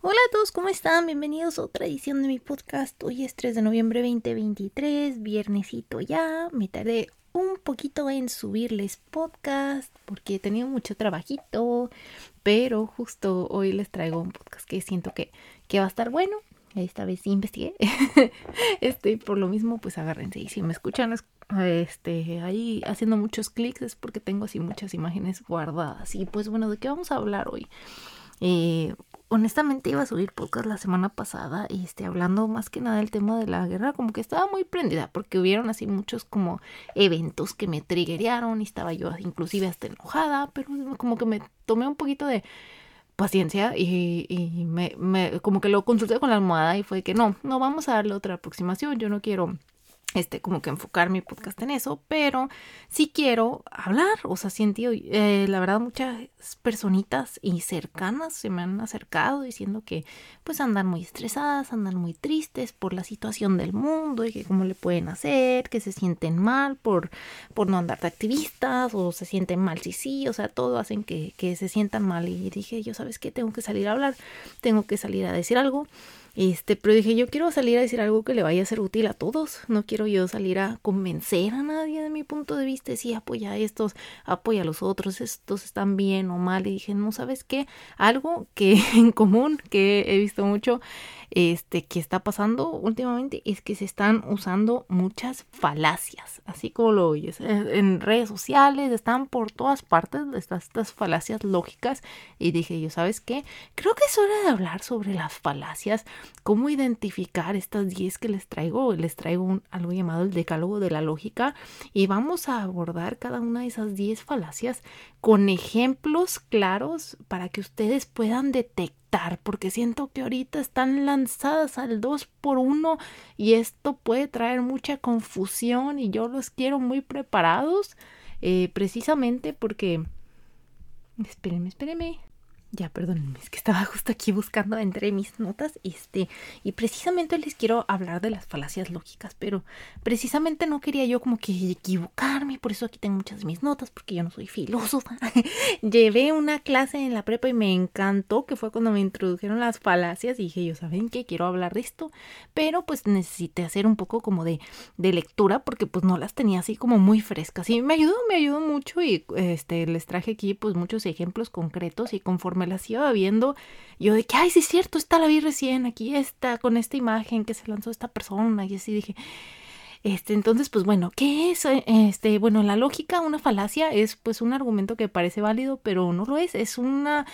Hola a todos, ¿cómo están? Bienvenidos a otra edición de mi podcast. Hoy es 3 de noviembre 2023, viernesito ya. Me tardé un poquito en subirles podcast porque he tenido mucho trabajito, pero justo hoy les traigo un podcast que siento que, que va a estar bueno. Esta vez sí investigué. este, por lo mismo, pues agárrense. Y si me escuchan este, ahí haciendo muchos clics es porque tengo así muchas imágenes guardadas. Y pues bueno, ¿de qué vamos a hablar hoy? Eh, honestamente iba a subir podcast la semana pasada y este, hablando más que nada del tema de la guerra, como que estaba muy prendida porque hubieron así muchos como eventos que me triggerearon y estaba yo inclusive hasta enojada, pero como que me tomé un poquito de paciencia y, me, me, como que lo consulté con la almohada y fue que no, no vamos a darle otra aproximación, yo no quiero este, como que enfocar mi podcast en eso, pero sí quiero hablar, o sea, siento, eh, la verdad, muchas personitas y cercanas se me han acercado diciendo que pues andan muy estresadas, andan muy tristes por la situación del mundo y que cómo le pueden hacer, que se sienten mal por, por no andar de activistas o se sienten mal sí, sí, o sea, todo hacen que, que se sientan mal. Y dije, yo sabes qué, tengo que salir a hablar, tengo que salir a decir algo este, pero dije, yo quiero salir a decir algo que le vaya a ser útil a todos. No quiero yo salir a convencer a nadie de mi punto de vista. Si apoya a estos, apoya a los otros, estos están bien o mal. Y dije, no, ¿sabes qué? Algo que en común que he visto mucho este, que está pasando últimamente es que se están usando muchas falacias, así como lo oyes. En redes sociales están por todas partes estas, estas falacias lógicas. Y dije yo, ¿sabes qué? Creo que es hora de hablar sobre las falacias, cómo identificar estas 10 que les traigo. Les traigo algo llamado el decálogo de la lógica y vamos a abordar cada una de esas 10 falacias con ejemplos claros para que ustedes puedan detectar porque siento que ahorita están lanzadas al 2 por 1 y esto puede traer mucha confusión y yo los quiero muy preparados eh, precisamente porque... Espérenme, espérenme. Ya, perdónenme, es que estaba justo aquí buscando entre mis notas, este, y precisamente les quiero hablar de las falacias lógicas, pero precisamente no quería yo como que equivocarme, por eso aquí tengo muchas de mis notas, porque yo no soy filósofa. Llevé una clase en la prepa y me encantó, que fue cuando me introdujeron las falacias, y dije, yo saben que quiero hablar de esto, pero pues necesité hacer un poco como de, de lectura, porque pues no las tenía así como muy frescas, y me ayudó, me ayudó mucho, y este, les traje aquí pues muchos ejemplos concretos, y conforme me las iba viendo, yo de que, ay, sí es cierto, esta la vi recién, aquí está, con esta imagen que se lanzó esta persona, y así dije, este, entonces, pues bueno, ¿qué es? Este, bueno, la lógica, una falacia es pues un argumento que parece válido, pero no lo es, es una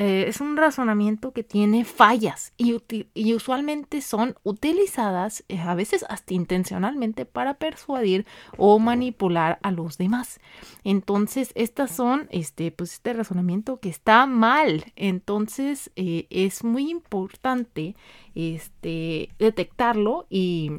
eh, es un razonamiento que tiene fallas y, y usualmente son utilizadas eh, a veces hasta intencionalmente para persuadir o manipular a los demás. Entonces, estas son, este, pues este razonamiento que está mal. Entonces, eh, es muy importante, este, detectarlo y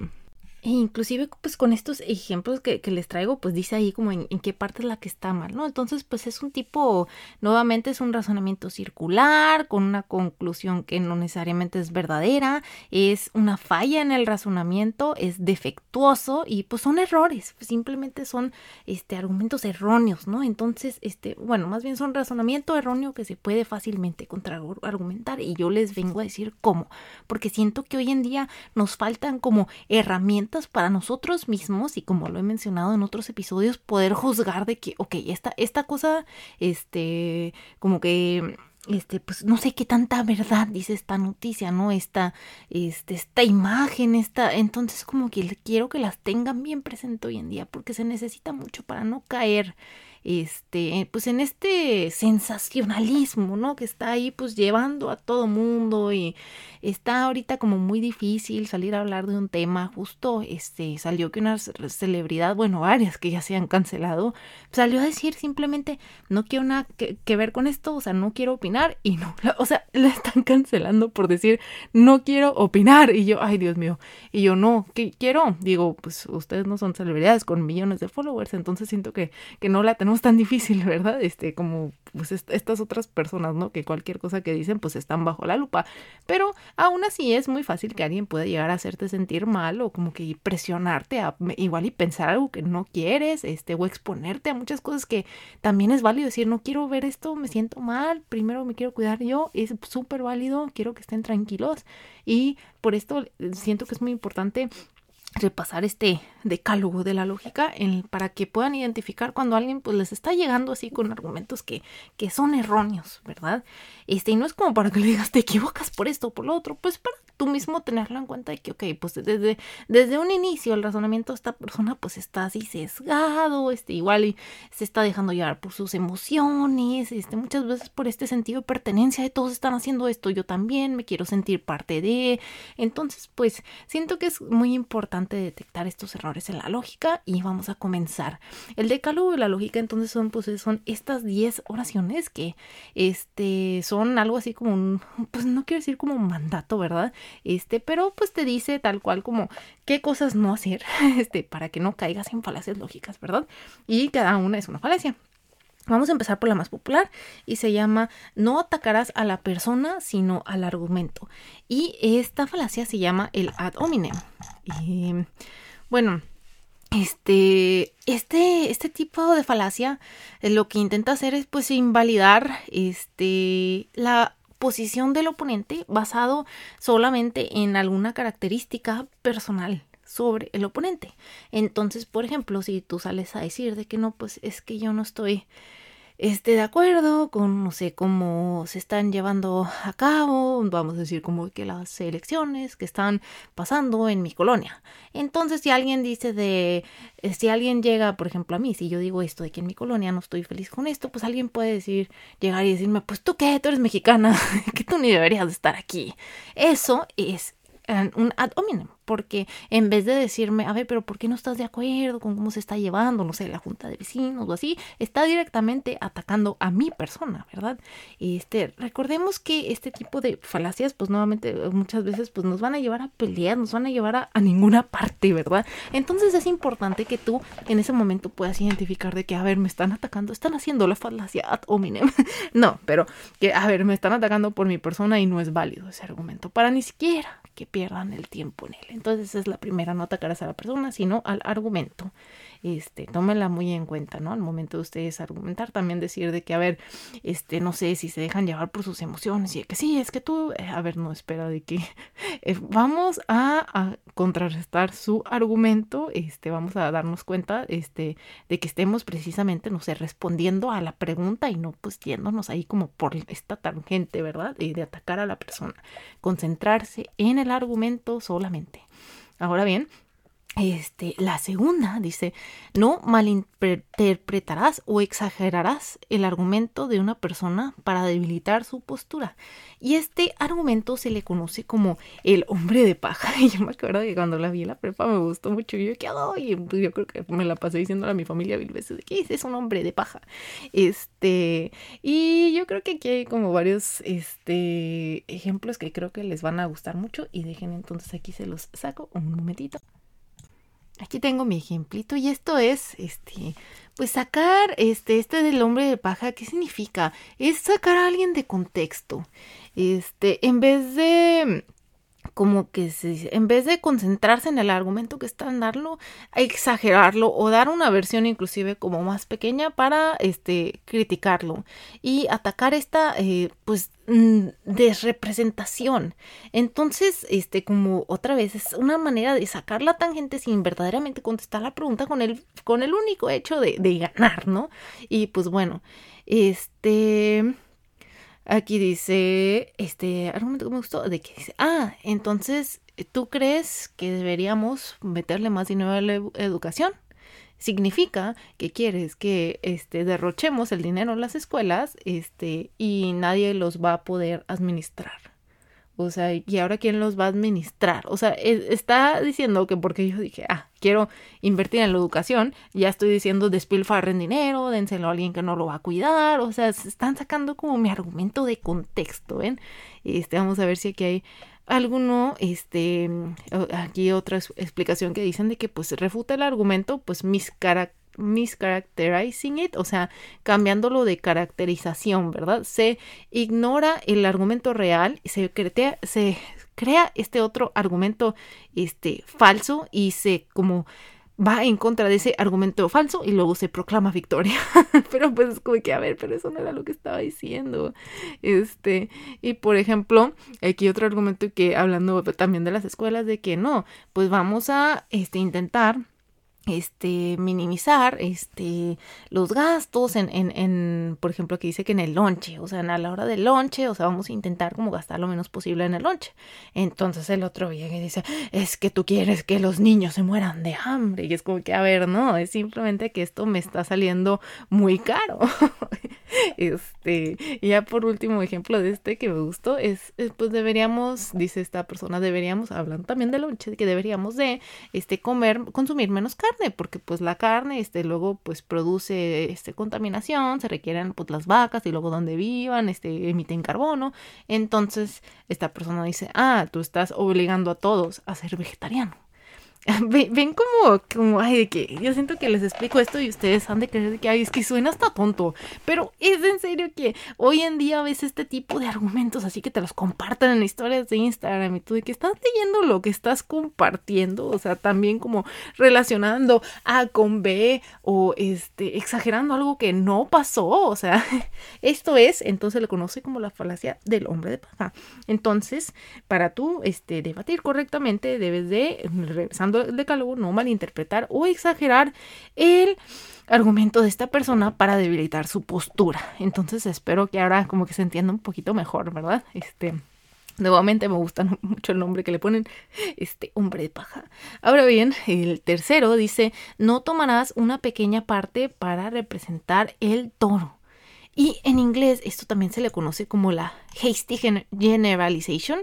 e inclusive pues con estos ejemplos que, les traigo pues dice ahí como en, qué parte es la que está mal, ¿no? Entonces pues es un tipo, nuevamente es un razonamiento circular con una conclusión que no necesariamente es verdadera, es una falla en el razonamiento, es defectuoso y pues son errores, simplemente son este argumentos erróneos, ¿no? Entonces este, bueno, más bien son razonamiento erróneo que se puede fácilmente contraargumentar y yo les vengo a decir cómo, porque siento que hoy en día nos faltan como herramientas para nosotros mismos y como lo he mencionado en otros episodios, poder juzgar de que, ok, esta, esta cosa, este, como que este, pues no sé qué tanta verdad dice esta noticia, ¿no? Esta, este, esta imagen, esta, entonces como que quiero que las tengan bien presente hoy en día, porque se necesita mucho para no caer este, pues en este sensacionalismo, ¿no? Que está ahí pues llevando a todo mundo y está ahorita como muy difícil salir a hablar de un tema. Justo, este, salió que una celebridad, bueno, varias que ya se han cancelado, salió a decir simplemente, no quiero nada que, ver con esto, o sea, no quiero opinar y no, o sea, la están cancelando por decir, no quiero opinar y yo, ay Dios mío, y yo no, ¿qué quiero? Digo, pues ustedes no son celebridades con millones de followers, entonces siento que, que no la tenemos no es tan difícil, ¿verdad? Este, como pues estas otras personas, ¿no? Que cualquier cosa que dicen pues están bajo la lupa. Pero aún así es muy fácil que alguien pueda llegar a hacerte sentir mal o como que presionarte a igual y pensar algo que no quieres, este, o exponerte a muchas cosas que también es válido decir, no quiero ver esto, me siento mal, primero me quiero cuidar yo, es súper válido, quiero que estén tranquilos y por esto siento que es muy importante repasar este decálogo de la lógica en, para que puedan identificar cuando alguien pues les está llegando así con argumentos que, que son erróneos, ¿verdad? Este, y no es como para que le digas te equivocas por esto o por lo otro, pues para tú mismo tenerlo en cuenta de que, ok, pues desde, desde un inicio el razonamiento de esta persona pues está así sesgado, este, igual se está dejando llevar por sus emociones, este, muchas veces por este sentido de pertenencia de todos están haciendo esto, yo también me quiero sentir parte de, entonces pues siento que es muy importante detectar estos errores en la lógica y vamos a comenzar. El decálogo de la lógica entonces son pues son estas 10 oraciones que este son algo así como un, pues no quiero decir como un mandato, ¿verdad? este, pero pues te dice tal cual como qué cosas no hacer, este, para que no caigas en falacias lógicas, ¿verdad? Y cada una es una falacia. Vamos a empezar por la más popular y se llama no atacarás a la persona sino al argumento. Y esta falacia se llama el ad hominem. Y bueno, este, este, este tipo de falacia eh, lo que intenta hacer es pues invalidar este, la posición del oponente basado solamente en alguna característica personal sobre el oponente. Entonces, por ejemplo, si tú sales a decir de que no, pues es que yo no estoy esté de acuerdo con, no sé, cómo se están llevando a cabo, vamos a decir, como que las elecciones que están pasando en mi colonia. Entonces, si alguien dice de, eh, si alguien llega, por ejemplo, a mí, si yo digo esto de que en mi colonia no estoy feliz con esto, pues alguien puede decir, llegar y decirme, pues tú qué, tú eres mexicana, que tú ni deberías de estar aquí. Eso es eh, un ad hominem porque en vez de decirme, a ver, pero ¿por qué no estás de acuerdo con cómo se está llevando, no sé, la junta de vecinos o así? Está directamente atacando a mi persona, ¿verdad? Este, recordemos que este tipo de falacias, pues nuevamente, muchas veces, pues nos van a llevar a pelear, nos van a llevar a, ninguna parte, ¿verdad? Entonces es importante que tú en ese momento puedas identificar de que, a ver, me están atacando, están haciendo la falacia ad hominem. no, pero que, a ver, me están atacando por mi persona y no es válido ese argumento para ni siquiera que pierdan el tiempo en él. Entonces es la primera, no atacarás a la persona, sino al argumento. Este, tómenla muy en cuenta, ¿no? Al momento de ustedes argumentar, también decir de que, a ver, este, no sé si se dejan llevar por sus emociones y que sí, es que tú, eh, a ver, no, espera, de que eh, vamos a, a, contrarrestar su argumento, este, vamos a darnos cuenta, este, de que estemos precisamente, no sé, respondiendo a la pregunta y no pues yéndonos ahí como por esta tangente, ¿verdad? de atacar a la persona. Concentrarse en el argumento solamente. Ahora bien, este, la segunda dice, no malinterpretarás o exagerarás el argumento de una persona para debilitar su postura. Y este argumento se le conoce como el hombre de paja. Y yo me acuerdo que cuando la vi en la prepa me gustó mucho. Y yo, ¿qué? Y pues, yo creo que me la pasé diciéndole a mi familia mil veces, ¿qué es? Es un hombre de paja. Este, y yo creo que aquí hay como varios, este, ejemplos que creo que les van a gustar mucho. Y dejen entonces aquí se los saco un momentito. Aquí tengo mi ejemplito y esto es, este, pues sacar, este, este del hombre de paja, ¿qué significa? Es sacar a alguien de contexto. Este, en vez de como que en vez de concentrarse en el argumento que están dando, exagerarlo o dar una versión inclusive como más pequeña para este criticarlo y atacar esta eh, pues mm, desrepresentación. Entonces, este como otra vez es una manera de sacar la tangente sin verdaderamente contestar la pregunta con el con el único hecho de ganar, ¿no? Y pues bueno, este Aquí dice, este argumento que me gustó, de que dice, ah, entonces, ¿tú crees que deberíamos meterle más dinero a la educación? Significa que quieres que este, derrochemos el dinero en las escuelas este, y nadie los va a poder administrar. O sea, ¿y ahora quién los va a administrar? O sea, e, está diciendo que porque yo dije, ah, quiero invertir en la educación, ya estoy diciendo despilfarren dinero, dénselo a alguien que no lo va a cuidar. O sea, se están sacando como mi argumento de contexto, ¿ven? Este, vamos a ver si aquí hay alguno, este, aquí otra explicación que dicen de que pues refuta el argumento, pues mis características mischaracterizing it, o sea, cambiándolo de caracterización, ¿verdad? Se ignora el argumento real y se crea, se crea este otro argumento este, falso y se como va en contra de ese argumento falso y luego se proclama victoria. pero pues es como que, a ver, pero eso no era lo que estaba diciendo. Este, y por ejemplo, aquí otro argumento que hablando también de las escuelas de que no, pues vamos a este intentar este, minimizar este, los gastos en, en, en, por ejemplo, que dice que en el lonche, o sea, a la hora del lonche, o sea, vamos a intentar como gastar lo menos posible en el lonche. Entonces el otro viene y dice, es que tú quieres que los niños se mueran de hambre. Y es como que, a ver, no, es simplemente que esto me está saliendo muy caro. este, y ya por último ejemplo de este que me gustó es, pues deberíamos, dice esta persona, deberíamos, hablando también del lonche, que deberíamos de, este, comer, consumir menos carne porque pues la carne, este, luego pues produce, este, contaminación, se requieren pues las vacas y luego donde vivan, este, emiten carbono. Entonces, esta persona dice, ah, tú estás obligando a todos a ser vegetariano. Ven, como, como, ay, de que yo siento que les explico esto y ustedes han de creer que, ay, es que suena hasta tonto, pero es en serio que hoy en día ves este tipo de argumentos así que te los compartan en historias de Instagram y tú de que estás leyendo lo que estás compartiendo, o sea, también como relacionando A con B o este, exagerando algo que no pasó, o sea, esto es, entonces lo conoce como la falacia del hombre de paja. Entonces, para tú, este, debatir correctamente, debes de, regresando de decálogo, no malinterpretar o exagerar el argumento de esta persona para debilitar su postura. Entonces espero que ahora como que se entienda un poquito mejor, ¿verdad? Este, Nuevamente me gusta mucho el nombre que le ponen, este hombre de paja. Ahora bien, el tercero dice, no tomarás una pequeña parte para representar el toro. Y en inglés esto también se le conoce como la hasty generalization.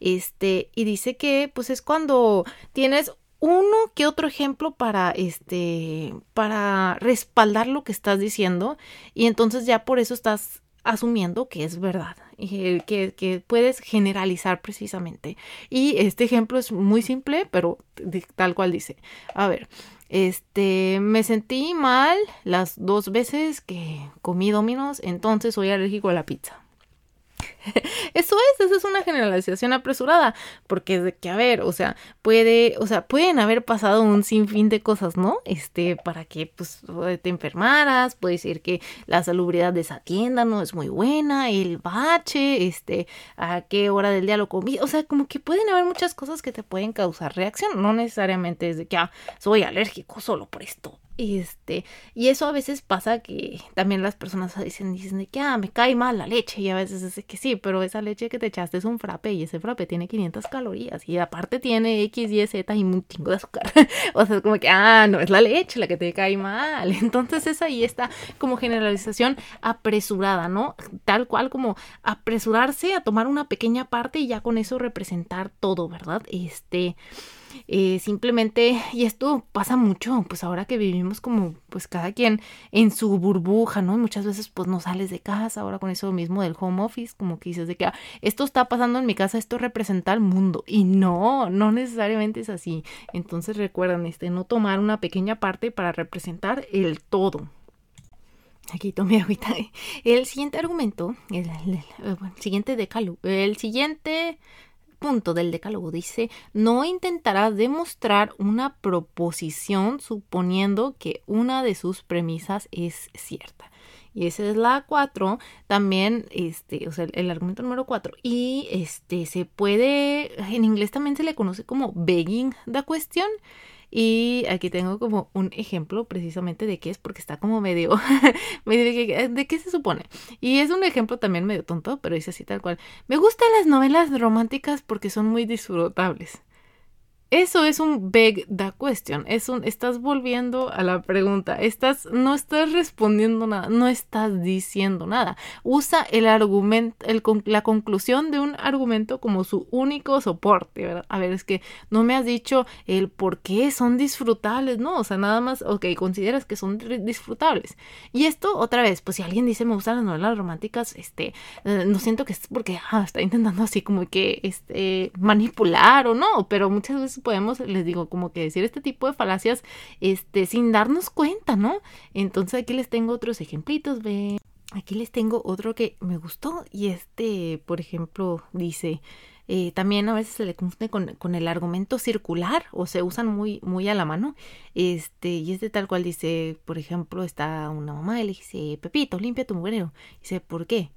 Este, y dice que pues es cuando tienes uno que otro ejemplo para este para respaldar lo que estás diciendo y entonces ya por eso estás asumiendo que es verdad y que, que, puedes generalizar precisamente. Y este ejemplo es muy simple pero tal cual dice. A ver este me sentí mal las dos veces que comí dominos entonces soy alérgico a la pizza eso es, eso es una generalización apresurada, porque es de que, a ver, o sea, puede, o sea, pueden haber pasado un sinfín de cosas, ¿no? Este, para que, pues, te enfermaras, puede decir que la salubridad de esa tienda no es muy buena, el bache, este, a qué hora del día lo comí, o sea, como que pueden haber muchas cosas que te pueden causar reacción, no necesariamente es de que, ah, soy alérgico solo por esto, este, y eso a veces pasa que también las personas dicen, dicen que, ah, me cae mal la leche. Y a veces es que sí, pero esa leche que te echaste es un frappe y ese frappe tiene 500 calorías. Y aparte tiene X, Y, Z y un chingo de azúcar. o sea, es como que, ah, no es la leche la que te cae mal. Entonces es ahí está como generalización apresurada, ¿no? Tal cual como apresurarse a tomar una pequeña parte y ya con eso representar todo, ¿verdad? Este. Eh, simplemente, y esto pasa mucho, pues ahora que vivimos como, pues cada quien en su burbuja, ¿no? muchas veces pues no sales de casa, ahora con eso mismo del home office, como que dices de que ah, esto está pasando en mi casa, esto representa al mundo. Y no, no necesariamente es así. Entonces recuerden, este, no tomar una pequeña parte para representar el todo. Aquí tomé agüita. El siguiente argumento, el, el siguiente decalo, el siguiente punto del decálogo dice, no intentará demostrar una proposición suponiendo que una de sus premisas es cierta. Y esa es la 4, también, este, o sea, el, argumento número 4. Y este, se puede, en inglés también se le conoce como begging the question. Y aquí tengo como un ejemplo precisamente de qué es, porque está como medio, de, qué se supone. Y es un ejemplo también medio tonto, pero dice así tal cual. Me gustan las novelas románticas porque son muy disfrutables. Eso es un beg the question. Es un, estás volviendo a la pregunta. Estás, no estás respondiendo nada, no estás diciendo nada. Usa el argumento, el, la conclusión de un argumento como su único soporte, ¿verdad? A ver, es que no me has dicho el por qué son disfrutables, ¿no? O sea, nada más, ok, consideras que son disfrutables. Y esto, otra vez, pues si alguien dice me gustan las novelas románticas, este, eh, no siento que es porque ah, está intentando así como que, este, manipular o no, pero muchas veces podemos, les digo, como que decir este tipo de falacias, este, sin darnos cuenta, ¿no? Entonces aquí les tengo otros ejemplitos, ve. Aquí les tengo otro que me gustó y este, por ejemplo, dice, eh, también a veces se le confunde con, con, el argumento circular o se usan muy, muy a la mano. Este, y es de tal cual dice, por ejemplo, está una mamá y le dice, Pepito, limpia tu mugrero. Dice, ¿por qué?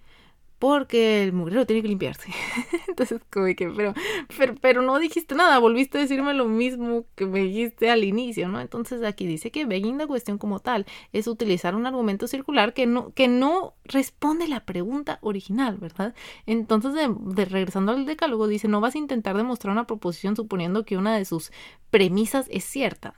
Porque el mugrero tiene que limpiarse. Entonces, como que, pero, pero, pero, no dijiste nada, volviste a decirme lo mismo que me dijiste al inicio, ¿no? Entonces aquí dice que begging la cuestión como tal es utilizar un argumento circular que no, que no responde la pregunta original, ¿verdad? Entonces, de, regresando al decálogo, dice, no vas a intentar demostrar una proposición suponiendo que una de sus premisas es cierta.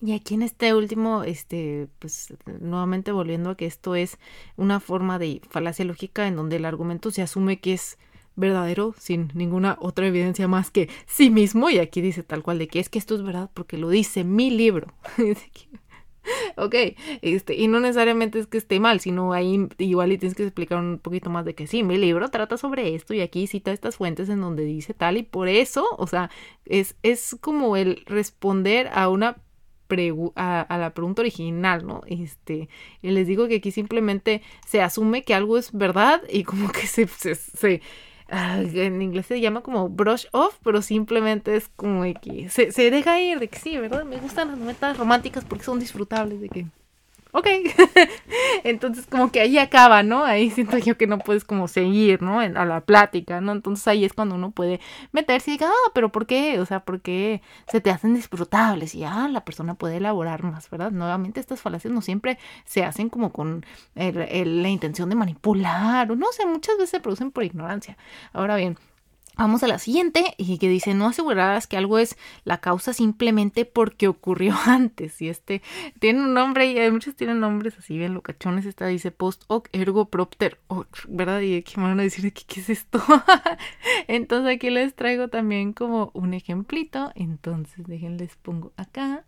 Y aquí en este último, este, pues nuevamente volviendo a que esto es una forma de falacia lógica en donde el argumento se asume que es verdadero sin ninguna otra evidencia más que sí mismo. Y aquí dice tal cual de que es que esto es verdad porque lo dice mi libro. ok, este, y no necesariamente es que esté mal, sino ahí igual y tienes que explicar un poquito más de que sí, mi libro trata sobre esto y aquí cita estas fuentes en donde dice tal y por eso, o sea, es, es como el responder a una a, la pregunta original, ¿no? Este, y les digo que aquí simplemente se asume que algo es verdad y como que se, se, en inglés se llama como brush off, pero simplemente es como que se, se deja ir de que sí, ¿verdad? Me gustan las metas románticas porque son disfrutables, de que ok. Entonces como que ahí acaba, ¿no? Ahí siento yo que no puedes como seguir, ¿no? a la plática, ¿no? Entonces ahí es cuando uno puede meterse y diga, ah, pero ¿por qué? O sea, ¿por qué se te hacen disfrutables? Y ah, la persona puede elaborar más, ¿verdad? Nuevamente estas falacias no siempre se hacen como con la intención de manipular, o no sé, muchas veces se producen por ignorancia. Ahora bien, Vamos a la siguiente y que dice no asegurarás que algo es la causa simplemente porque ocurrió antes. Y este tiene un nombre y muchos tienen nombres así bien locachones. Esta dice post hoc ergo propter ¿verdad? Y que me van a decir ¿qué, qué es esto? Entonces aquí les traigo también como un ejemplito. Entonces déjenles pongo acá.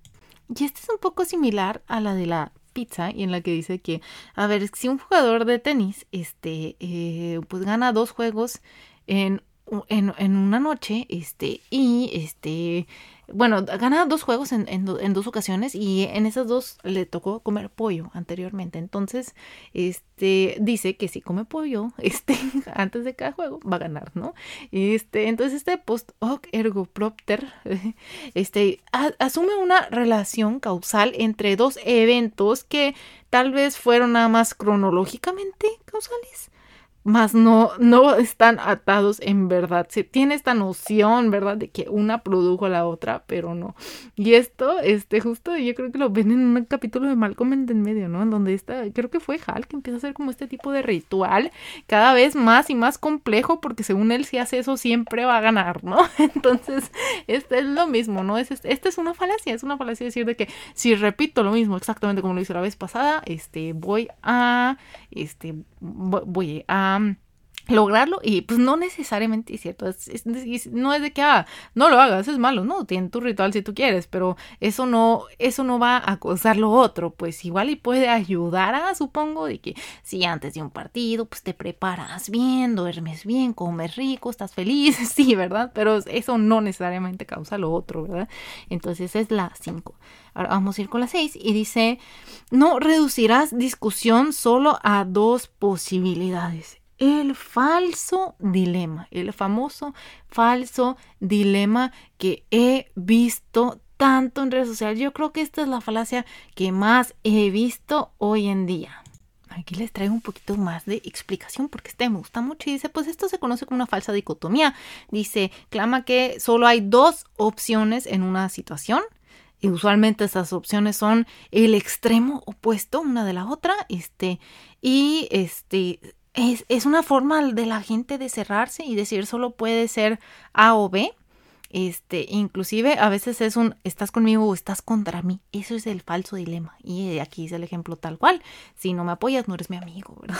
Y este es un poco similar a la de la pizza y en la que dice que, a ver, si un jugador de tenis, este, eh, pues gana dos juegos en en, en, una noche, este, y este, bueno, gana dos juegos en, en, en, dos ocasiones y en esas dos le tocó comer pollo anteriormente. Entonces, este, dice que si come pollo, este, antes de cada juego va a ganar, ¿no? Este, entonces este post hoc ergo propter, este, asume una relación causal entre dos eventos que tal vez fueron nada más cronológicamente causales más no, no están atados en verdad. Se tiene esta noción, ¿verdad? De que una produjo a la otra, pero no. Y esto, este, justo yo creo que lo ven en un capítulo de Malcolm en medio, ¿no? En donde está, creo que fue Hal que empieza a hacer como este tipo de ritual cada vez más y más complejo, porque según él, si hace eso, siempre va a ganar, ¿no? Entonces, este es lo mismo, ¿no? Es, esta es una falacia, es una falacia decir de que si repito lo mismo exactamente como lo hice la vez pasada, este, voy a, este, voy a lograrlo y pues no necesariamente es cierto, no es de que ah, no lo hagas, es malo, no, tiene tu ritual si tú quieres, pero eso no, eso no va a causar lo otro, pues igual y puede ayudar a, supongo, de que si antes de un partido pues te preparas bien, duermes bien, comes rico, estás feliz, sí, ¿verdad? Pero eso no necesariamente causa lo otro, ¿verdad? Entonces es la 5. Ahora vamos a ir con la 6 y dice, no reducirás discusión solo a dos posibilidades el falso dilema, el famoso falso dilema que he visto tanto en redes sociales. Yo creo que esta es la falacia que más he visto hoy en día. Aquí les traigo un poquito más de explicación porque este me gusta mucho y dice, pues esto se conoce como una falsa dicotomía. Dice, clama que solo hay dos opciones en una situación y usualmente esas opciones son el extremo opuesto una de la otra, este, y este, es, una forma de la gente de cerrarse y decir solo puede ser A o B. Este, inclusive a veces es un estás conmigo o estás contra mí. Eso es el falso dilema. Y aquí es el ejemplo tal cual. Si no me apoyas, no eres mi amigo, ¿verdad?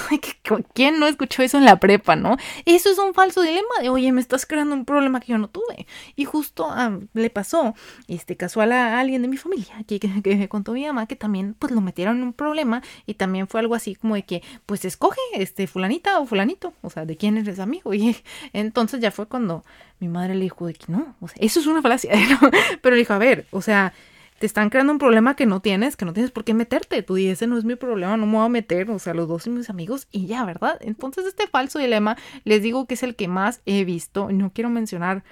¿quién no escuchó eso en la prepa, no? Eso es un falso dilema de, oye, me estás creando un problema que yo no tuve. Y justo le pasó, este, casual a alguien de mi familia, que, que, que, me contó mi mamá, que también, pues, lo metieron en un problema y también fue algo así como de que, pues, escoge, este, fulanita o fulanito, o sea, de quién eres amigo. Y entonces ya fue cuando mi madre le dijo de que no, eso es una falacia, ¿no? Pero dijo, a ver, o sea, te están creando un problema que no tienes, que no tienes por qué meterte. Tú dices, ese no es mi problema, no me voy a meter, o sea, los dos son mis amigos y ya, ¿verdad? Entonces este falso dilema les digo que es el que más he visto. No quiero mencionar,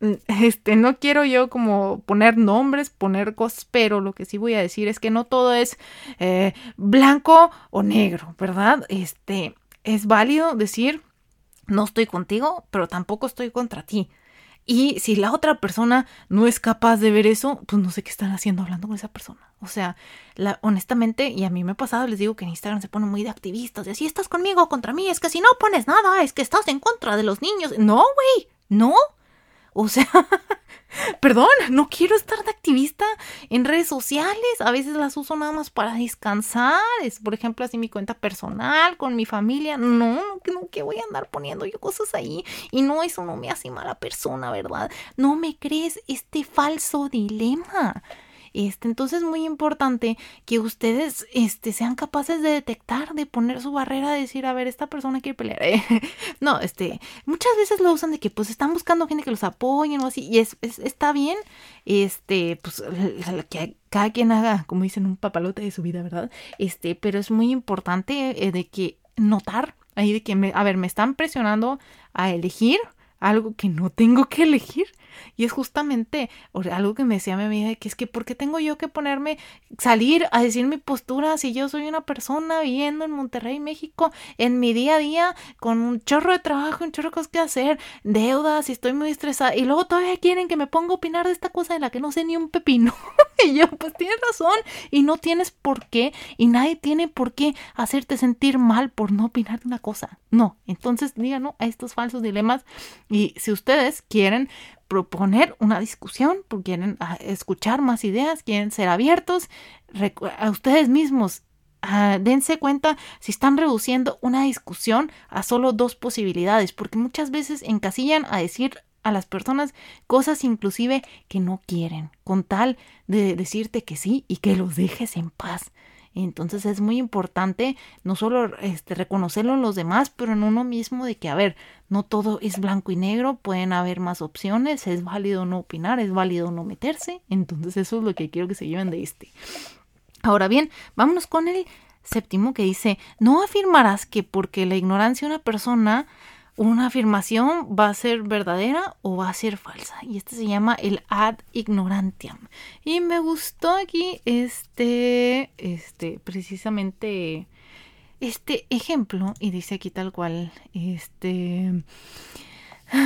mm, este, no quiero yo como poner nombres, poner cosas, pero lo que sí voy a decir es que no todo es eh, blanco o negro, ¿verdad? Este, es válido decir, no estoy contigo, pero tampoco estoy contra ti. Y si la otra persona no es capaz de ver eso, pues no sé qué están haciendo hablando con esa persona. O sea, la, honestamente, y a mí me ha pasado, les digo que en Instagram se ponen muy de activistas, de si estás conmigo contra mí, es que si no pones nada, es que estás en contra de los niños. No, güey, no. O sea, perdón, no quiero estar de activista en redes sociales. A veces las uso nada más para descansar. Es, por ejemplo, así mi cuenta personal, con mi familia. No, no, no, que voy a andar poniendo yo cosas ahí. Y no, eso no me hace mala persona, ¿verdad? No me crees este falso dilema. Este, entonces es muy importante que ustedes este, sean capaces de detectar, de poner su barrera, de decir, a ver, esta persona quiere pelear. no, este, muchas veces lo usan de que pues están buscando gente que los apoyen o así, y es, está bien, este, pues que cada quien haga, como dicen, un papalote de su vida, ¿verdad? Este, pero es muy importante eh, de que notar ahí de que, me, a ver, me están presionando a elegir algo que no tengo que elegir. Y es justamente algo que me decía mi amiga, que es que ¿por qué tengo yo que ponerme, salir a decir mi postura si yo soy una persona viviendo en Monterrey, México, en mi día a día, con un chorro de trabajo, un chorro de cosas que hacer, deudas y estoy muy estresada, y luego todavía quieren que me ponga a opinar de esta cosa de la que no sé ni un pepino? y yo, pues tienes razón, y no tienes por qué, y nadie tiene por qué hacerte sentir mal por no opinar de una cosa. No, entonces digan no a estos falsos dilemas, y si ustedes quieren proponer una discusión, porque quieren ah, escuchar más ideas, quieren ser abiertos a ustedes mismos. Ah, dense cuenta si están reduciendo una discusión a solo dos posibilidades, porque muchas veces encasillan a decir a las personas cosas inclusive que no quieren, con tal de decirte que sí y que los dejes en paz. Entonces es muy importante no solo este, reconocerlo en los demás, pero en uno mismo de que, a ver, no todo es blanco y negro, pueden haber más opciones, es válido no opinar, es válido no meterse. Entonces eso es lo que quiero que se lleven de este. Ahora bien, vámonos con el séptimo que dice, no afirmarás que porque la ignorancia de una persona una afirmación va a ser verdadera o va a ser falsa. Y este se llama el ad ignorantiam. Y me gustó aquí este, este, precisamente este ejemplo. Y dice aquí tal cual, este...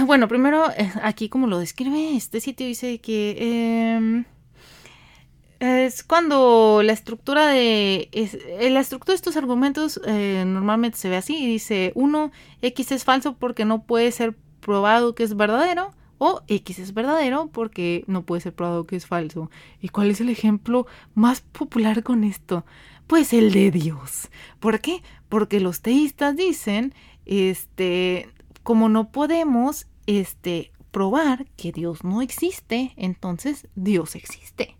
Bueno, primero, eh, aquí como lo describe, este sitio dice que... Eh, es cuando la estructura de eh, la estructura de estos argumentos eh, normalmente se ve así y dice uno x es falso porque no puede ser probado que es verdadero o x es verdadero porque no puede ser probado que es falso. Y cuál es el ejemplo más popular con esto pues el de Dios. ¿por qué? porque los teístas dicen este como no podemos este probar que Dios no existe entonces Dios existe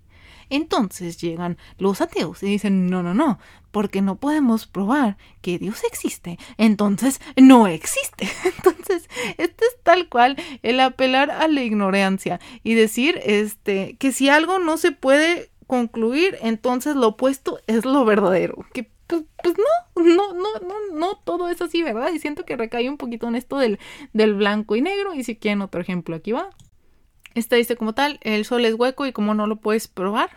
entonces llegan los ateos y dicen, no, no, no, porque no podemos probar que Dios existe, entonces no existe. Entonces, este es tal cual el apelar a la ignorancia y decir este que si algo no se puede concluir, entonces lo opuesto es lo verdadero. Que pues, pues no, no, no, no, no todo es así, ¿verdad? Y siento que recae un poquito en esto del, del blanco y negro. Y si quieren otro ejemplo, aquí va. Esta dice como tal, el sol es hueco y como no lo puedes probar,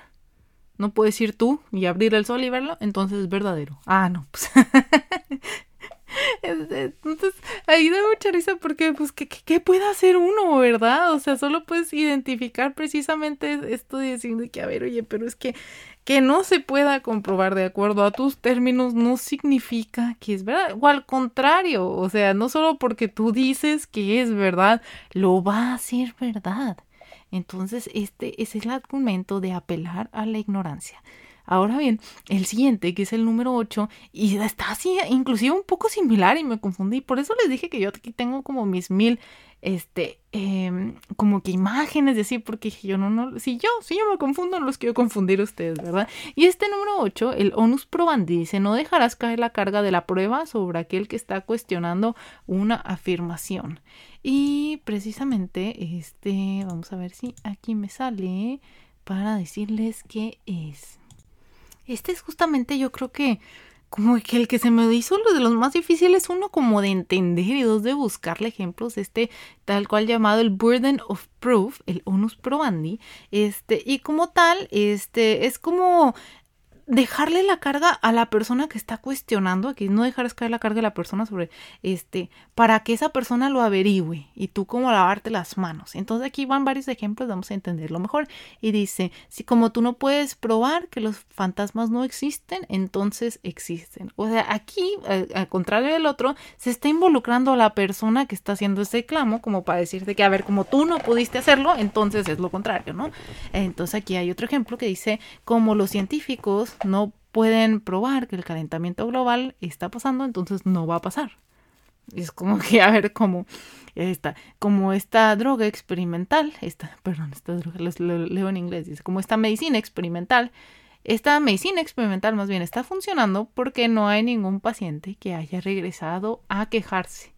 no puedes ir tú y abrir el sol y verlo, entonces es verdadero. Ah, no, pues. Entonces, ahí da mucha risa porque, pues, ¿qué, ¿qué, puede hacer uno, verdad? O sea, solo puedes identificar precisamente esto de decir que, a ver, oye, pero es que que no se pueda comprobar de acuerdo a tus términos no significa que es verdad. O al contrario, o sea, no solo porque tú dices que es verdad, lo va a ser verdad. Entonces, este es el argumento de apelar a la ignorancia. Ahora bien, el siguiente, que es el número 8, y está así, inclusive un poco similar y me confundí. Por eso les dije que yo aquí tengo como mis mil, este, em, como que imágenes de así, porque yo no, no, si yo, si yo me confundo, no los quiero confundir ustedes, ¿verdad? Y este número 8, el onus probandi, dice, no dejarás caer la carga de la prueba sobre aquel que está cuestionando una afirmación. Y precisamente, este, vamos a ver si aquí me sale para decirles qué es. Este es justamente yo creo que como que el que se me hizo lo de los más difíciles, uno como de entender y dos de buscarle ejemplos, este tal cual llamado el burden of proof, el onus probandi, este, y como tal, este, es como dejarle la carga a la persona que está cuestionando, aquí no dejar caer la carga a la persona sobre este, para que esa persona lo averigüe y tú como lavarte las manos. Entonces aquí van varios ejemplos, vamos a entenderlo mejor. Y dice, si como tú no puedes probar que los fantasmas no existen, entonces existen. O sea, aquí, al, contrario del otro, se está involucrando a la persona que está haciendo ese clamo como para decirte que, a ver, como tú no pudiste hacerlo, entonces es lo contrario, ¿no? Entonces aquí hay otro ejemplo que dice, como los científicos no pueden probar que el calentamiento global está pasando, entonces no va a pasar. Es como que, a ver, como esta, como esta droga experimental, esta, perdón, esta droga, lo, leo en inglés, dice, como esta medicina experimental, esta medicina experimental más bien está funcionando porque no hay ningún paciente que haya regresado a quejarse.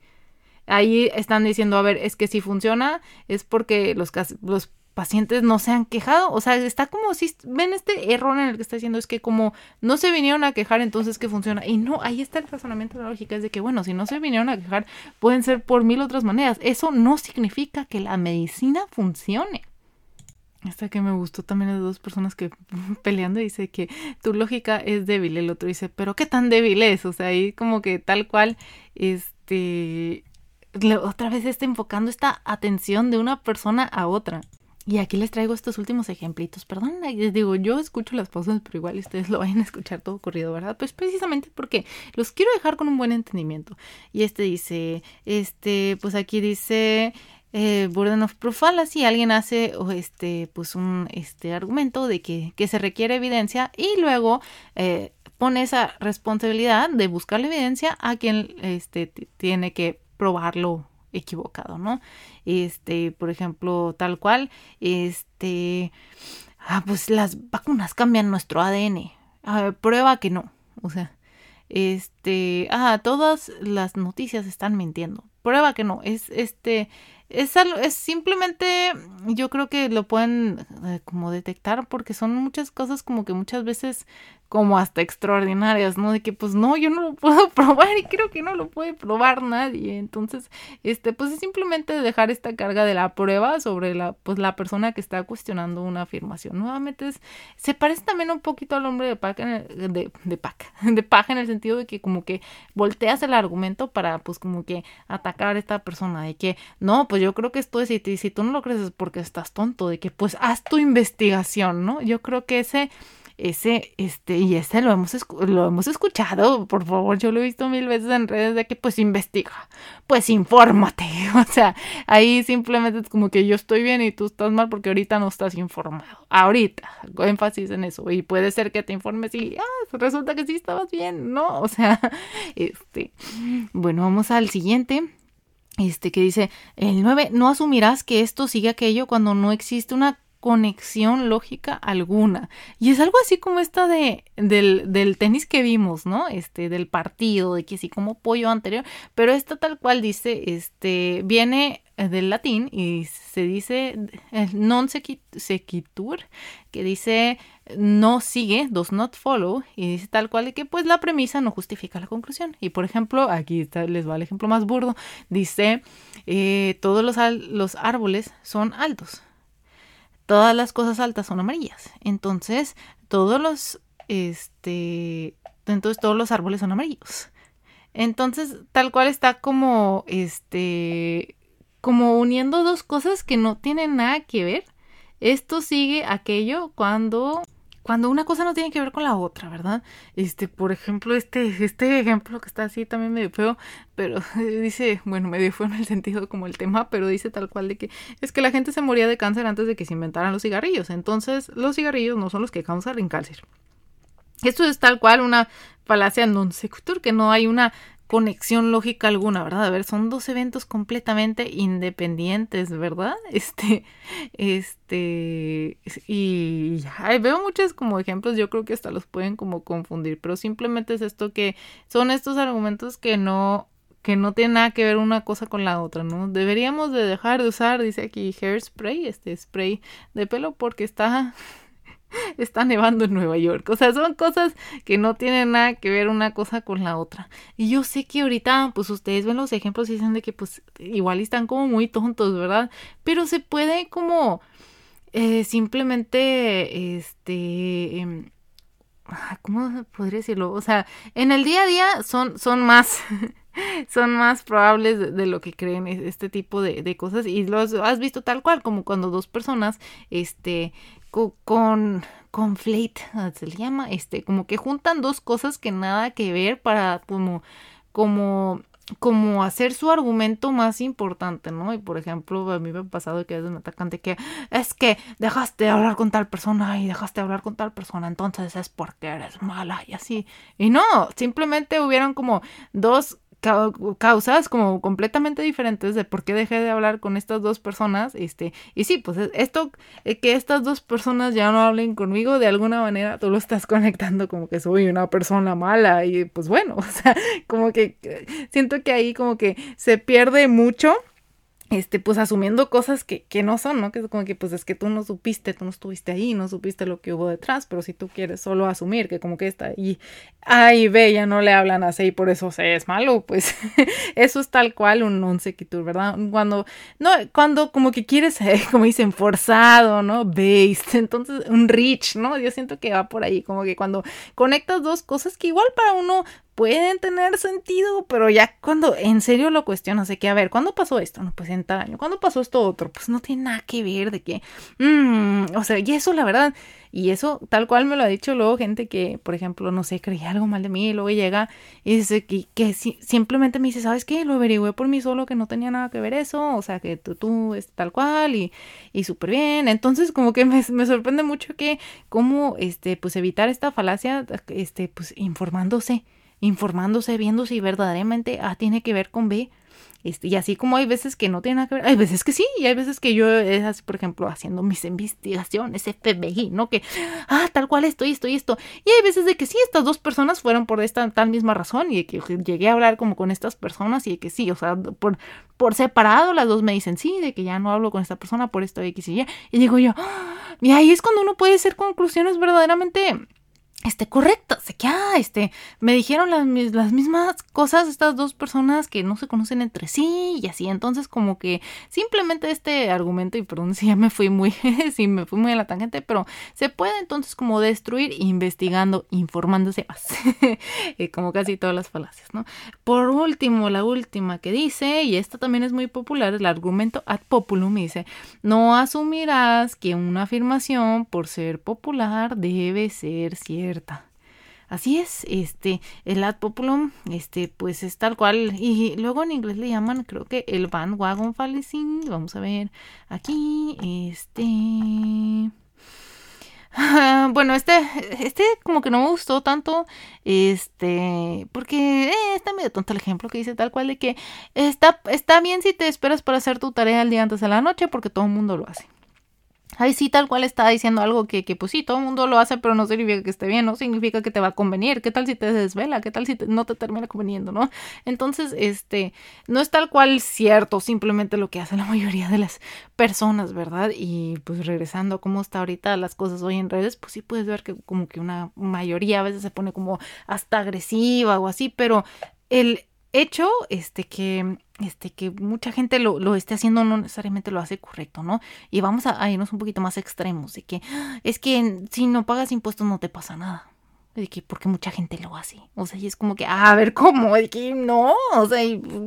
Ahí están diciendo, a ver, es que si funciona es porque los, los pacientes no se han quejado. O sea, está como si ven este error en el que está diciendo es que como no se vinieron a quejar, entonces que funciona. Y no, ahí está el razonamiento de la lógica, es de que bueno, si no se vinieron a quejar, pueden ser por mil otras maneras. Eso no significa que la medicina funcione. Esta que me gustó también de dos personas que peleando dice que tu lógica es débil. El otro dice, pero qué tan débil es. O sea, ahí como que tal cual, este, otra vez está enfocando esta atención de una persona a otra. Y aquí les traigo estos últimos ejemplitos. Perdón, les digo, yo escucho las pausas, pero igual ustedes lo vayan a escuchar todo corrido, ¿verdad? Pues precisamente porque los quiero dejar con un buen entendimiento. Y este dice, este, pues aquí dice, eh, burden of proof fallacy, alguien hace este, pues un este, argumento de que, que se requiere evidencia y luego eh, pone esa responsabilidad de buscar la evidencia a quien este, tiene que probarlo equivocado, ¿no? Este, por ejemplo, tal cual, este, ah, pues las vacunas cambian nuestro ADN. Prueba que no, o sea, este, ah, todas las noticias están mintiendo. Prueba que no, es este, es, es simplemente, yo creo que lo pueden eh, como detectar porque son muchas cosas como que muchas veces como hasta extraordinarias, ¿no? De que pues no, yo no lo puedo probar y creo que no lo puede probar nadie. Entonces, este, pues es simplemente dejar esta carga de la prueba sobre la, pues la persona que está cuestionando una afirmación. Nuevamente es, se parece también un poquito al hombre de paja, de, de paja, de paja en el sentido de que como que volteas el argumento para pues como que atacar a esta persona, de que no, pues yo creo que esto es, y si tú no lo crees es porque estás tonto, de que pues haz tu investigación, ¿no? Yo creo que ese ese, este, y ese lo hemos, lo hemos escuchado, por favor, yo lo he visto mil veces en redes de que pues investiga, pues infórmate, o sea, ahí simplemente es como que yo estoy bien y tú estás mal porque ahorita no estás informado, ahorita, hago énfasis en eso, y puede ser que te informes y, ah, resulta que sí estabas bien, ¿no? O sea, este, bueno, vamos al siguiente este que dice el 9 no asumirás que esto sigue aquello cuando no existe una conexión lógica alguna. Y es algo así como esta de, del, tenis que vimos, ¿no? Este, del partido, de que sí, como pollo anterior, pero esta tal cual dice, este, viene eh, del latín y se dice non sequitur, que dice no sigue, does not follow, y dice tal cual que pues la premisa no justifica la conclusión. Y por ejemplo, aquí les va el ejemplo más burdo, dice eh, todos los, los árboles son altos todas las cosas altas son amarillas. Entonces, todos los, este, entonces todos los árboles son amarillos. Entonces, tal cual está como, este, como uniendo dos cosas que no tienen nada que ver. Esto sigue aquello cuando cuando una cosa no tiene que ver con la otra, ¿verdad? Este, por ejemplo, este, este ejemplo que está así también medio feo, pero dice, bueno, medio feo en el sentido como el tema, pero dice tal cual de que es que la gente se moría de cáncer antes de que se inventaran los cigarrillos. Entonces, los cigarrillos no son los que causan cáncer. Esto es tal cual una falacia non sequitur, que no hay una conexión lógica alguna, ¿verdad? A ver, son dos eventos completamente independientes, ¿verdad? Este, este, y veo muchos como ejemplos, yo creo que hasta los pueden como confundir, pero simplemente es esto que son estos argumentos que no que no tienen nada que ver una cosa con la otra, ¿no? Deberíamos de dejar de usar, dice aquí, hairspray, este spray de pelo, porque está está nevando en Nueva York. O sea, son cosas que no tienen nada que ver una cosa con la otra. Y yo sé que ahorita, pues ustedes ven los ejemplos y dicen de que pues igual están como muy tontos, ¿verdad? Pero se puede como eh, simplemente, este... Em, ¿Cómo podría decirlo? O sea, en el día a día son, son más, son más probables de, lo que creen este tipo de, de, cosas y los has visto tal cual como cuando dos personas este con conflate se le llama este como que juntan dos cosas que nada que ver para como como como hacer su argumento más importante, ¿no? Y por ejemplo, a mí me ha pasado que es un atacante que es que dejaste de hablar con tal persona y dejaste de hablar con tal persona, entonces es porque eres mala y así. Y no, simplemente hubieron como dos causas como completamente diferentes de por qué dejé de hablar con estas dos personas, este, y sí, pues esto, eh, que estas dos personas ya no hablen conmigo, de alguna manera tú lo estás conectando como que soy una persona mala, y pues bueno, o sea, como que siento que ahí como que se pierde mucho este, pues asumiendo cosas que, que no son, ¿no? Que es como que, pues es que tú no supiste, tú no estuviste ahí, no supiste lo que hubo detrás, pero si tú quieres solo asumir que como que está ahí, A y B ya no le hablan así y por eso se es malo, pues eso es tal cual un non sequitur, ¿verdad? Cuando, no, cuando como que quieres, como dicen, forzado, ¿no? Based, entonces un rich, ¿no? Yo siento que va por ahí, como que cuando conectas dos cosas que igual para uno pueden tener sentido, pero ya cuando en serio lo cuestionas de que, a ver, ¿cuándo pasó esto? No, pues en tal año. ¿Cuándo pasó esto otro? Pues no tiene nada que ver de que, mmm, o sea, y eso la verdad, y eso tal cual me lo ha dicho luego gente que, por ejemplo, no sé, creía algo mal de mí y luego llega y dice que, que simplemente me dice, ¿sabes qué? Lo averigüé por mí solo que no tenía nada que ver eso, o sea, que tú, tú es tal cual y, y súper bien. Entonces, como que me, me sorprende mucho que cómo, este, pues evitar esta falacia, este, pues informándose informándose, viendo si verdaderamente A tiene que ver con B. Este, y así como hay veces que no tiene nada que ver, hay veces que sí, y hay veces que yo, es por ejemplo, haciendo mis investigaciones, FBI, ¿no? Que, ah, tal cual estoy, estoy, esto. Y hay veces de que sí, estas dos personas fueron por esta tal misma razón, y de que llegué a hablar como con estas personas, y de que sí, o sea, por, por separado las dos me dicen sí, de que ya no hablo con esta persona por esto, X y Y. Y digo yo, ah", y ahí es cuando uno puede hacer conclusiones verdaderamente este, correcto, sé que, ah, este, me dijeron las, las mismas cosas estas dos personas que no se conocen entre sí y así, entonces como que simplemente este argumento, y perdón si ya me fui muy, si me fui muy a la tangente, pero se puede entonces como destruir investigando, informándose más, eh, como casi todas las falacias, ¿no? Por último, la última que dice, y esta también es muy popular, el argumento ad populum, dice, no asumirás que una afirmación por ser popular debe ser cierta Así es, este, el ad populum, este, pues es tal cual, y luego en inglés le llaman, creo que el bandwagon fallacy, vamos a ver, aquí, este, bueno, este, este como que no me gustó tanto, este, porque eh, está medio tonto el ejemplo que dice tal cual de que está, está bien si te esperas para hacer tu tarea el día antes de la noche porque todo el mundo lo hace. Ahí sí, tal cual está diciendo algo que, que, pues sí, todo el mundo lo hace, pero no significa que esté bien, no significa que te va a convenir. ¿Qué tal si te desvela? ¿Qué tal si no te termina conveniendo, no? Entonces, este, no es tal cual cierto, simplemente lo que hace la mayoría de las personas, ¿verdad? Y pues regresando a cómo está ahorita las cosas hoy en redes, pues sí puedes ver que como que una mayoría a veces se pone como hasta agresiva o así, pero el hecho, este, que este, que mucha gente lo, lo, esté haciendo no necesariamente lo hace correcto, ¿no? Y vamos a, a irnos un poquito más extremos, de que ah, es que si no pagas impuestos no te pasa nada de que porque mucha gente lo hace. O sea, y es como que, a ver, ¿cómo? De que no, o sea,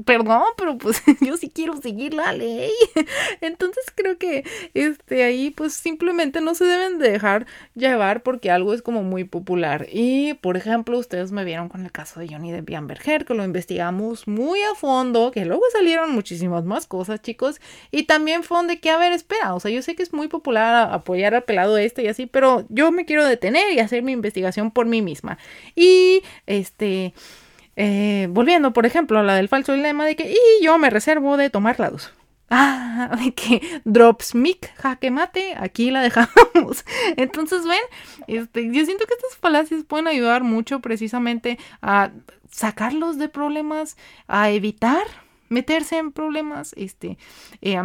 perdón, pero pues yo sí quiero seguir la ley. Entonces creo que este ahí pues simplemente no se deben dejar llevar porque algo es como muy popular. Y por ejemplo, ustedes me vieron con el caso de Johnny de Bianberger, que lo investigamos muy a fondo, que luego salieron muchísimas más cosas, chicos. Y también fue donde que, a ver, espera, o sea, yo sé que es muy popular apoyar al pelado este y así, pero yo me quiero detener y hacer mi investigación por mí mí misma. Y este, eh, volviendo, por ejemplo, a la del falso dilema de que, y yo me reservo de tomar lados. Ah, de que drops mic, jaque mate, aquí la dejamos. Entonces, ven, este, yo siento que estas falacias pueden ayudar mucho precisamente a sacarlos de problemas, a evitar meterse en problemas, este, eh,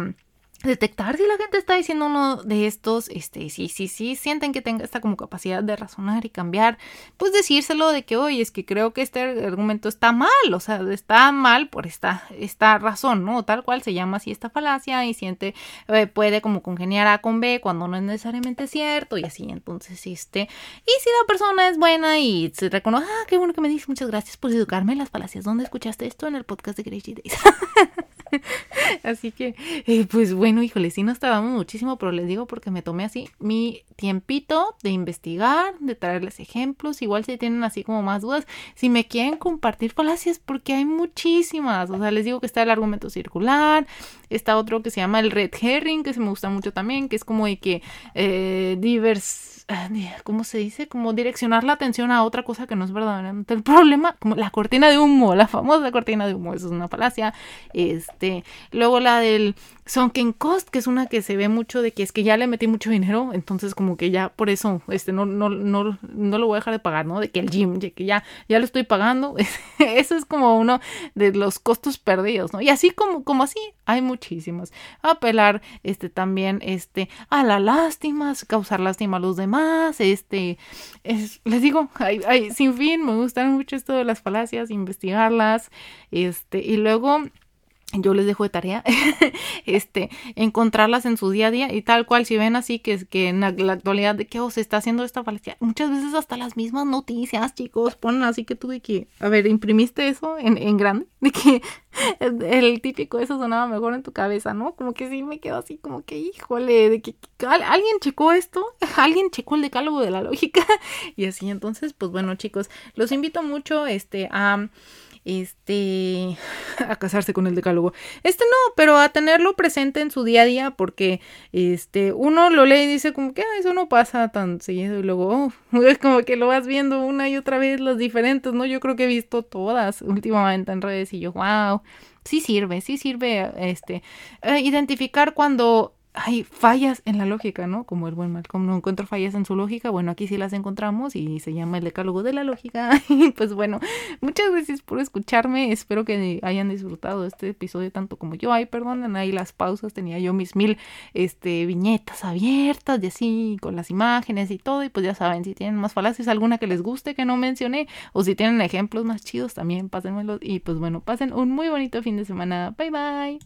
detectar si la gente está diciendo uno de estos, este, sí, sí, sí, sienten que tenga esta como capacidad de razonar y cambiar, pues decírselo de que, oye, es que creo que este argumento está mal, o sea, está mal por esta, esta razón, ¿no? Tal cual se llama así esta falacia y siente, eh, puede como congeniar A con B cuando no es necesariamente cierto y así, entonces, este, y si la persona es buena y se reconoce, ah, qué bueno que me dices, muchas gracias por educarme en las falacias, ¿dónde escuchaste esto? En el podcast de Gracie Days. así que, eh, pues bueno, híjole, sí nos tardamos muchísimo, pero les digo porque me tomé así mi tiempito de investigar, de traerles ejemplos, igual si tienen así como más dudas, si me quieren compartir falacias, porque hay muchísimas, o sea, les digo que está el argumento circular, está otro que se llama el red herring, que se me gusta mucho también, que es como de que eh, divers ¿cómo se dice? Como direccionar la atención a otra cosa que no es verdaderamente el problema, como la cortina de humo, la famosa cortina de humo, eso es una falacia. Este, luego la del sunken cost, que es una que se ve mucho de que es que ya le metí mucho dinero, entonces como que ya por eso este no no no no lo voy a dejar de pagar, ¿no? De que el gym, que ya ya lo estoy pagando. eso es como uno de los costos perdidos, ¿no? Y así como como así hay muchísimos. Apelar este también este a la lástima, causar lástima a los demás más, este, les digo, hay, sin fin, me gustan mucho esto de las falacias, investigarlas, este, y luego yo les dejo de tarea este encontrarlas en su día a día y tal cual si ven así que, que en la, actualidad de que oh, se está haciendo esta falacia muchas veces hasta las mismas noticias chicos ponen así que tú de que a ver imprimiste eso en, en grande de que el, típico eso sonaba mejor en tu cabeza no como que sí me quedo así como que híjole de que, alguien checó esto alguien checó el decálogo de la lógica y así entonces pues bueno chicos los invito mucho este a este, a casarse con el decálogo. Este no, pero a tenerlo presente en su día a día porque, este, uno lo lee y dice como que ah, eso no pasa tan seguido y luego, oh, es como que lo vas viendo una y otra vez las diferentes, ¿no? Yo creo que he visto todas últimamente en redes y yo, wow, sí sirve, sí sirve, este, eh, identificar cuando hay fallas en la lógica, ¿no? Como el buen Malcolm no encuentro fallas en su lógica, bueno, aquí sí las encontramos y se llama el decálogo de la lógica. Y pues bueno, muchas gracias por escucharme, espero que hayan disfrutado este episodio tanto como yo. Ay, perdonen ahí las pausas, tenía yo mis mil este viñetas abiertas y así con las imágenes y todo y pues ya saben, si tienen más falacias alguna que les guste que no mencioné o si tienen ejemplos más chidos también pásenmelos y pues bueno, pasen un muy bonito fin de semana. Bye bye.